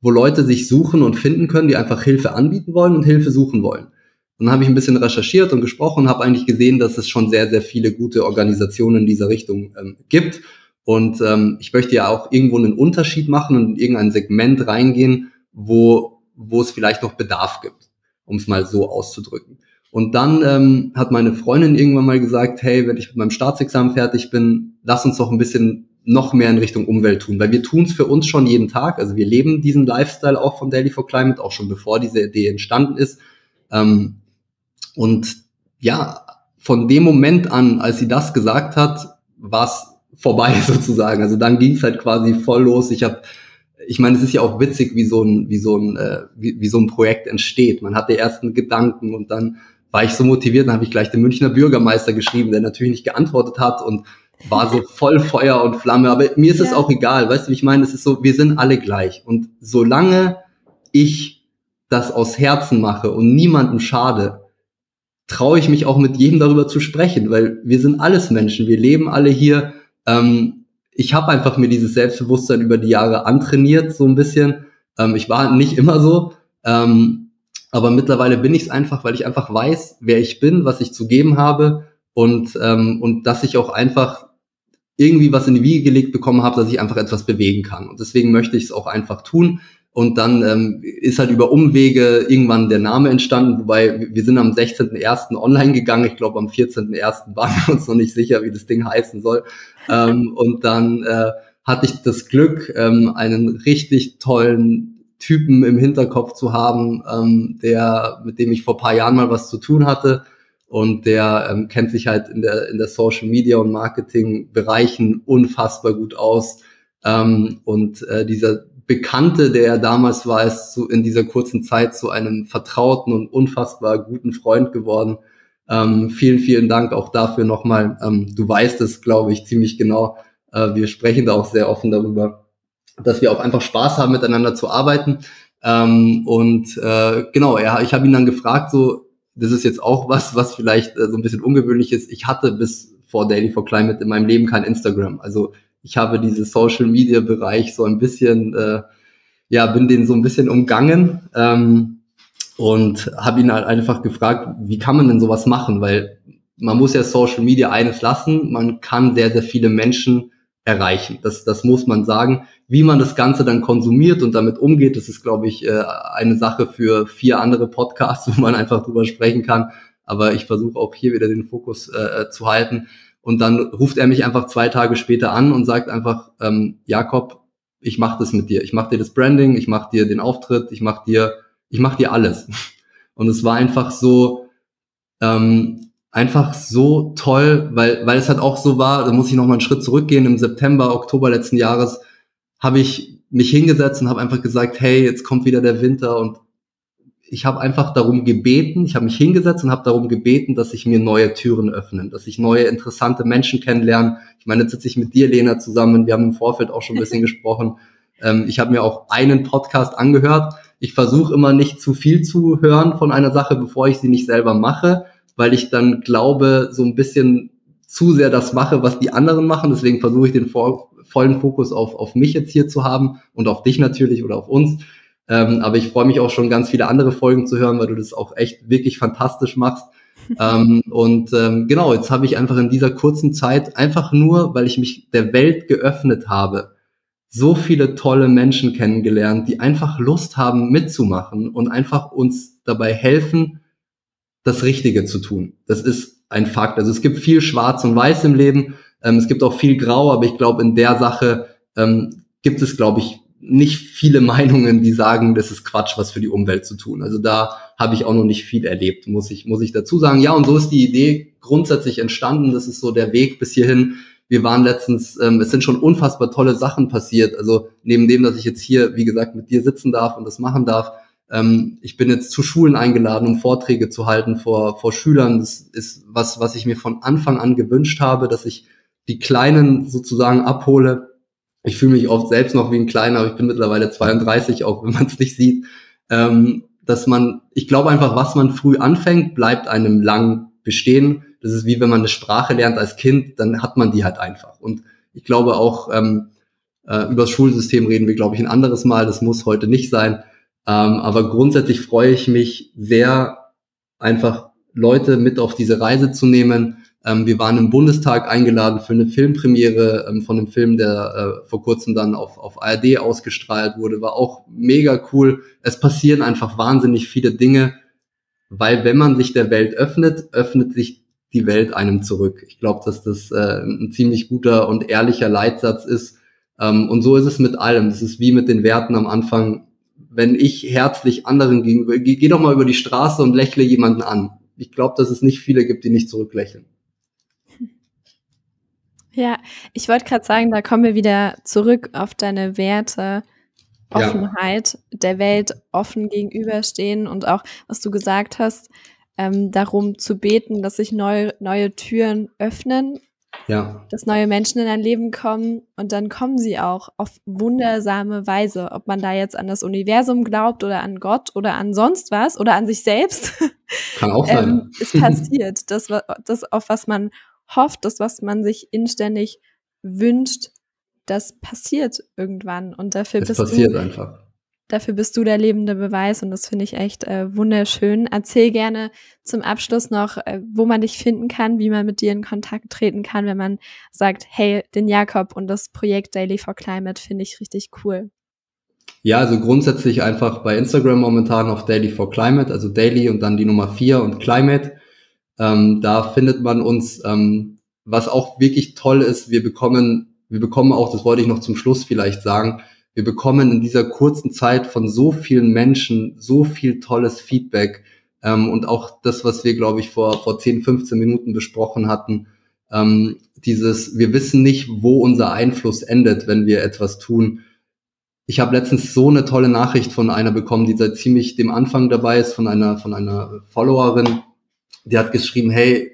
wo Leute sich suchen und finden können, die einfach Hilfe anbieten wollen und Hilfe suchen wollen. Und dann habe ich ein bisschen recherchiert und gesprochen, habe eigentlich gesehen, dass es schon sehr, sehr viele gute Organisationen in dieser Richtung ähm, gibt. Und ähm, ich möchte ja auch irgendwo einen Unterschied machen und in irgendein Segment reingehen, wo, wo es vielleicht noch Bedarf gibt, um es mal so auszudrücken. Und dann ähm, hat meine Freundin irgendwann mal gesagt, hey, wenn ich mit meinem Staatsexamen fertig bin, lass uns doch ein bisschen noch mehr in Richtung Umwelt tun, weil wir tun es für uns schon jeden Tag. Also wir leben diesen Lifestyle auch von Daily for Climate, auch schon bevor diese Idee entstanden ist. Ähm, und ja, von dem Moment an, als sie das gesagt hat, war es vorbei sozusagen. Also dann ging es halt quasi voll los. Ich habe, ich meine, es ist ja auch witzig, wie so ein, wie so ein, äh, wie, wie so ein Projekt entsteht. Man hat die ersten Gedanken und dann war ich so motiviert, dann habe ich gleich den Münchner Bürgermeister geschrieben, der natürlich nicht geantwortet hat und war so voll Feuer und Flamme. Aber mir ist es ja. auch egal, weißt du, wie ich meine? Es ist so, wir sind alle gleich. Und solange ich das aus Herzen mache und niemandem schade, traue ich mich auch mit jedem darüber zu sprechen, weil wir sind alles Menschen, wir leben alle hier. Ähm, ich habe einfach mir dieses Selbstbewusstsein über die Jahre antrainiert, so ein bisschen. Ähm, ich war nicht immer so, ähm, aber mittlerweile bin ich es einfach, weil ich einfach weiß, wer ich bin, was ich zu geben habe und, ähm, und dass ich auch einfach irgendwie was in die Wiege gelegt bekommen habe, dass ich einfach etwas bewegen kann. Und deswegen möchte ich es auch einfach tun. Und dann ähm, ist halt über Umwege irgendwann der Name entstanden, wobei wir sind am 16.01. online gegangen. Ich glaube, am 14.01. waren wir uns noch nicht sicher, wie das Ding heißen soll. ähm, und dann äh, hatte ich das Glück, ähm, einen richtig tollen Typen im Hinterkopf zu haben, ähm, der, mit dem ich vor paar Jahren mal was zu tun hatte. Und der ähm, kennt sich halt in der, in der Social Media und Marketing Bereichen unfassbar gut aus. Ähm, und äh, dieser Bekannte, der er damals war, ist zu, in dieser kurzen Zeit zu einem vertrauten und unfassbar guten Freund geworden. Ähm, vielen, vielen Dank auch dafür nochmal. Ähm, du weißt es, glaube ich, ziemlich genau. Äh, wir sprechen da auch sehr offen darüber, dass wir auch einfach Spaß haben, miteinander zu arbeiten. Ähm, und äh, genau, ja, ich habe ihn dann gefragt, so, das ist jetzt auch was, was vielleicht äh, so ein bisschen ungewöhnlich ist. Ich hatte bis vor Daily for Climate in meinem Leben kein Instagram. Also ich habe diese Social Media Bereich so ein bisschen, äh, ja, bin den so ein bisschen umgangen ähm, und habe ihn halt einfach gefragt, wie kann man denn sowas machen? Weil man muss ja Social Media eines lassen, man kann sehr, sehr viele Menschen erreichen. Das, das muss man sagen. Wie man das Ganze dann konsumiert und damit umgeht, das ist, glaube ich, äh, eine Sache für vier andere Podcasts, wo man einfach drüber sprechen kann. Aber ich versuche auch hier wieder den Fokus äh, äh zu halten. Und dann ruft er mich einfach zwei Tage später an und sagt einfach, ähm, Jakob, ich mache das mit dir. Ich mache dir das Branding, ich mache dir den Auftritt, ich mache dir, ich mache dir alles. Und es war einfach so, ähm, einfach so toll, weil, weil es halt auch so war, da muss ich noch mal einen Schritt zurückgehen, im September, Oktober letzten Jahres habe ich mich hingesetzt und habe einfach gesagt, hey, jetzt kommt wieder der Winter und ich habe einfach darum gebeten, ich habe mich hingesetzt und habe darum gebeten, dass sich mir neue Türen öffnen, dass ich neue interessante Menschen kennenlerne. Ich meine, jetzt sitze ich mit dir, Lena, zusammen. Wir haben im Vorfeld auch schon ein bisschen gesprochen. Ähm, ich habe mir auch einen Podcast angehört. Ich versuche immer nicht zu viel zu hören von einer Sache, bevor ich sie nicht selber mache, weil ich dann glaube, so ein bisschen zu sehr das mache, was die anderen machen. Deswegen versuche ich den vollen Fokus auf, auf mich jetzt hier zu haben und auf dich natürlich oder auf uns. Ähm, aber ich freue mich auch schon ganz viele andere Folgen zu hören, weil du das auch echt wirklich fantastisch machst. ähm, und ähm, genau, jetzt habe ich einfach in dieser kurzen Zeit, einfach nur, weil ich mich der Welt geöffnet habe, so viele tolle Menschen kennengelernt, die einfach Lust haben mitzumachen und einfach uns dabei helfen, das Richtige zu tun. Das ist ein Fakt. Also es gibt viel Schwarz und Weiß im Leben, ähm, es gibt auch viel Grau, aber ich glaube, in der Sache ähm, gibt es, glaube ich, nicht viele Meinungen, die sagen, das ist Quatsch, was für die Umwelt zu tun. Also da habe ich auch noch nicht viel erlebt, muss ich, muss ich dazu sagen. Ja, und so ist die Idee grundsätzlich entstanden. Das ist so der Weg bis hierhin. Wir waren letztens, ähm, es sind schon unfassbar tolle Sachen passiert. Also neben dem, dass ich jetzt hier, wie gesagt, mit dir sitzen darf und das machen darf, Ähm, ich bin jetzt zu Schulen eingeladen, um Vorträge zu halten vor, vor Schülern. Das ist was, was ich mir von Anfang an gewünscht habe, dass ich die Kleinen sozusagen abhole. Ich fühle mich oft selbst noch wie ein Kleiner, aber ich bin mittlerweile 32, auch wenn man es nicht sieht. Ähm, dass man, ich glaube einfach, was man früh anfängt, bleibt einem lang bestehen. Das ist wie wenn man eine Sprache lernt als Kind, dann hat man die halt einfach. Und ich glaube auch, ähm, äh, über das Schulsystem reden wir, glaube ich, ein anderes Mal. Das muss heute nicht sein. Ähm, aber grundsätzlich freue ich mich sehr, einfach Leute mit auf diese Reise zu nehmen. Ähm, wir waren im Bundestag eingeladen für eine Filmpremiere ähm, von einem Film, der äh, vor kurzem dann auf, auf ARD ausgestrahlt wurde. War auch mega cool. Es passieren einfach wahnsinnig viele Dinge, weil wenn man sich der Welt öffnet, öffnet sich die Welt einem zurück. Ich glaube, dass das äh, ein ziemlich guter und ehrlicher Leitsatz ist. Ähm, und so ist es mit allem. Das ist wie mit den Werten am Anfang wenn ich herzlich anderen gegenüber, geh, geh doch mal über die Straße und lächle jemanden an. Ich glaube, dass es nicht viele gibt, die nicht zurücklächeln. Ja, ich wollte gerade sagen, da kommen wir wieder zurück auf deine Werte, Offenheit, ja. der Welt offen gegenüberstehen und auch, was du gesagt hast, ähm, darum zu beten, dass sich neue, neue Türen öffnen ja. dass neue Menschen in dein Leben kommen und dann kommen sie auch auf wundersame Weise. Ob man da jetzt an das Universum glaubt oder an Gott oder an sonst was oder an sich selbst. Kann auch sein. ähm, es passiert. Das, das, auf was man hofft, das, was man sich inständig wünscht, das passiert irgendwann. Und dafür es bist passiert du einfach. Dafür bist du der lebende Beweis und das finde ich echt äh, wunderschön. Erzähl gerne zum Abschluss noch, äh, wo man dich finden kann, wie man mit dir in Kontakt treten kann, wenn man sagt, hey, den Jakob und das Projekt Daily for Climate finde ich richtig cool. Ja, also grundsätzlich einfach bei Instagram momentan auf Daily for Climate, also Daily und dann die Nummer 4 und Climate. Ähm, da findet man uns, ähm, was auch wirklich toll ist, wir bekommen, wir bekommen auch, das wollte ich noch zum Schluss vielleicht sagen, wir bekommen in dieser kurzen Zeit von so vielen Menschen so viel tolles Feedback ähm, und auch das, was wir, glaube ich, vor, vor 10, 15 Minuten besprochen hatten, ähm, dieses, wir wissen nicht, wo unser Einfluss endet, wenn wir etwas tun. Ich habe letztens so eine tolle Nachricht von einer bekommen, die seit ziemlich dem Anfang dabei ist, von einer, von einer Followerin, die hat geschrieben, hey,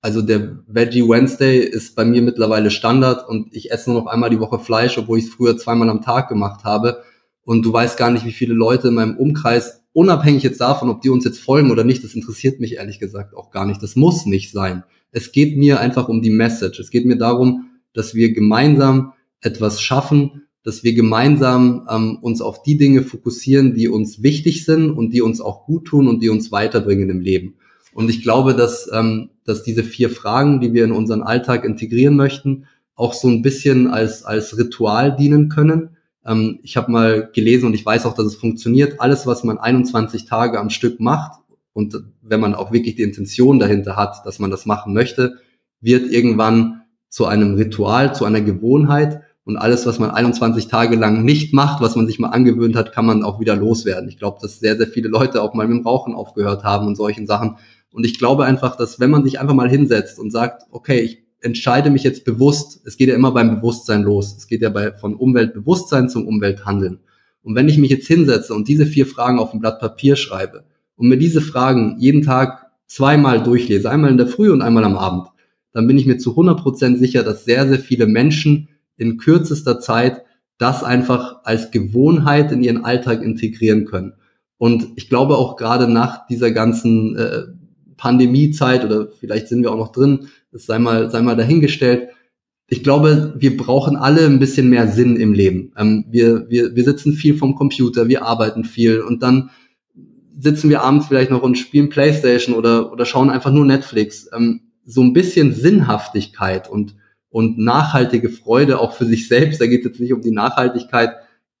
also der Veggie Wednesday ist bei mir mittlerweile Standard und ich esse nur noch einmal die Woche Fleisch, obwohl ich es früher zweimal am Tag gemacht habe. Und du weißt gar nicht, wie viele Leute in meinem Umkreis, unabhängig jetzt davon, ob die uns jetzt folgen oder nicht, das interessiert mich ehrlich gesagt auch gar nicht. Das muss nicht sein. Es geht mir einfach um die Message. Es geht mir darum, dass wir gemeinsam etwas schaffen, dass wir gemeinsam ähm, uns auf die Dinge fokussieren, die uns wichtig sind und die uns auch gut tun und die uns weiterbringen im Leben. Und ich glaube, dass, ähm, dass diese vier Fragen, die wir in unseren Alltag integrieren möchten, auch so ein bisschen als, als Ritual dienen können. Ähm, ich habe mal gelesen und ich weiß auch, dass es funktioniert. Alles, was man 21 Tage am Stück macht und wenn man auch wirklich die Intention dahinter hat, dass man das machen möchte, wird irgendwann zu einem Ritual, zu einer Gewohnheit. Und alles, was man 21 Tage lang nicht macht, was man sich mal angewöhnt hat, kann man auch wieder loswerden. Ich glaube, dass sehr, sehr viele Leute auch mal mit dem Rauchen aufgehört haben und solchen Sachen. Und ich glaube einfach, dass wenn man sich einfach mal hinsetzt und sagt, okay, ich entscheide mich jetzt bewusst, es geht ja immer beim Bewusstsein los. Es geht ja bei, von Umweltbewusstsein zum Umwelthandeln. Und wenn ich mich jetzt hinsetze und diese vier Fragen auf ein Blatt Papier schreibe und mir diese Fragen jeden Tag zweimal durchlese, einmal in der Früh und einmal am Abend, dann bin ich mir zu 100 Prozent sicher, dass sehr, sehr viele Menschen in kürzester Zeit das einfach als Gewohnheit in ihren Alltag integrieren können. Und ich glaube auch gerade nach dieser ganzen äh, Pandemiezeit oder vielleicht sind wir auch noch drin, das sei mal, sei mal dahingestellt. Ich glaube, wir brauchen alle ein bisschen mehr Sinn im Leben. Ähm, wir, wir, wir sitzen viel vom Computer, wir arbeiten viel und dann sitzen wir abends vielleicht noch und spielen Playstation oder, oder schauen einfach nur Netflix. Ähm, so ein bisschen Sinnhaftigkeit und, und nachhaltige Freude auch für sich selbst, da geht es jetzt nicht um die Nachhaltigkeit,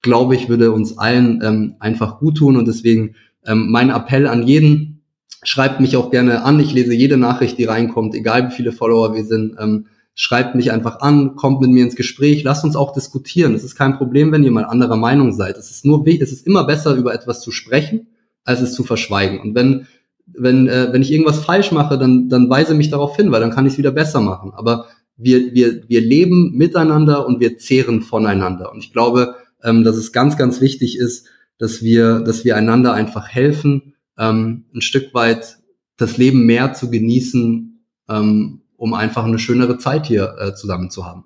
glaube ich, würde uns allen ähm, einfach gut tun. Und deswegen ähm, mein Appell an jeden, Schreibt mich auch gerne an. Ich lese jede Nachricht, die reinkommt, egal wie viele Follower wir sind. Ähm, schreibt mich einfach an, kommt mit mir ins Gespräch, lasst uns auch diskutieren. Es ist kein Problem, wenn ihr mal anderer Meinung seid. Es ist nur, es ist immer besser, über etwas zu sprechen, als es zu verschweigen. Und wenn, wenn, äh, wenn ich irgendwas falsch mache, dann, dann weise mich darauf hin, weil dann kann ich es wieder besser machen. Aber wir, wir, wir leben miteinander und wir zehren voneinander. Und ich glaube, ähm, dass es ganz, ganz wichtig ist, dass wir, dass wir einander einfach helfen, ähm, ein Stück weit das Leben mehr zu genießen, ähm, um einfach eine schönere Zeit hier äh, zusammen zu haben.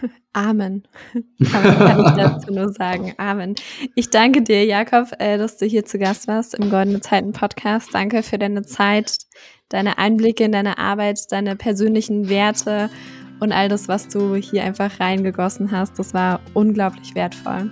Amen. Kann, ich dazu nur sagen. Amen. Ich danke dir, Jakob, äh, dass du hier zu Gast warst im Goldene Zeiten Podcast. Danke für deine Zeit, deine Einblicke in deine Arbeit, deine persönlichen Werte und all das, was du hier einfach reingegossen hast. Das war unglaublich wertvoll.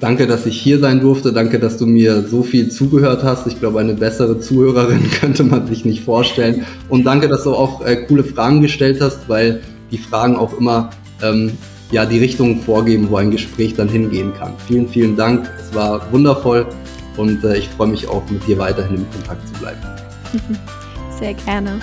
Danke, dass ich hier sein durfte. Danke, dass du mir so viel zugehört hast. Ich glaube, eine bessere Zuhörerin könnte man sich nicht vorstellen. Und danke, dass du auch äh, coole Fragen gestellt hast, weil die Fragen auch immer ähm, ja, die Richtung vorgeben, wo ein Gespräch dann hingehen kann. Vielen, vielen Dank. Es war wundervoll und äh, ich freue mich auch, mit dir weiterhin in Kontakt zu bleiben. Sehr gerne.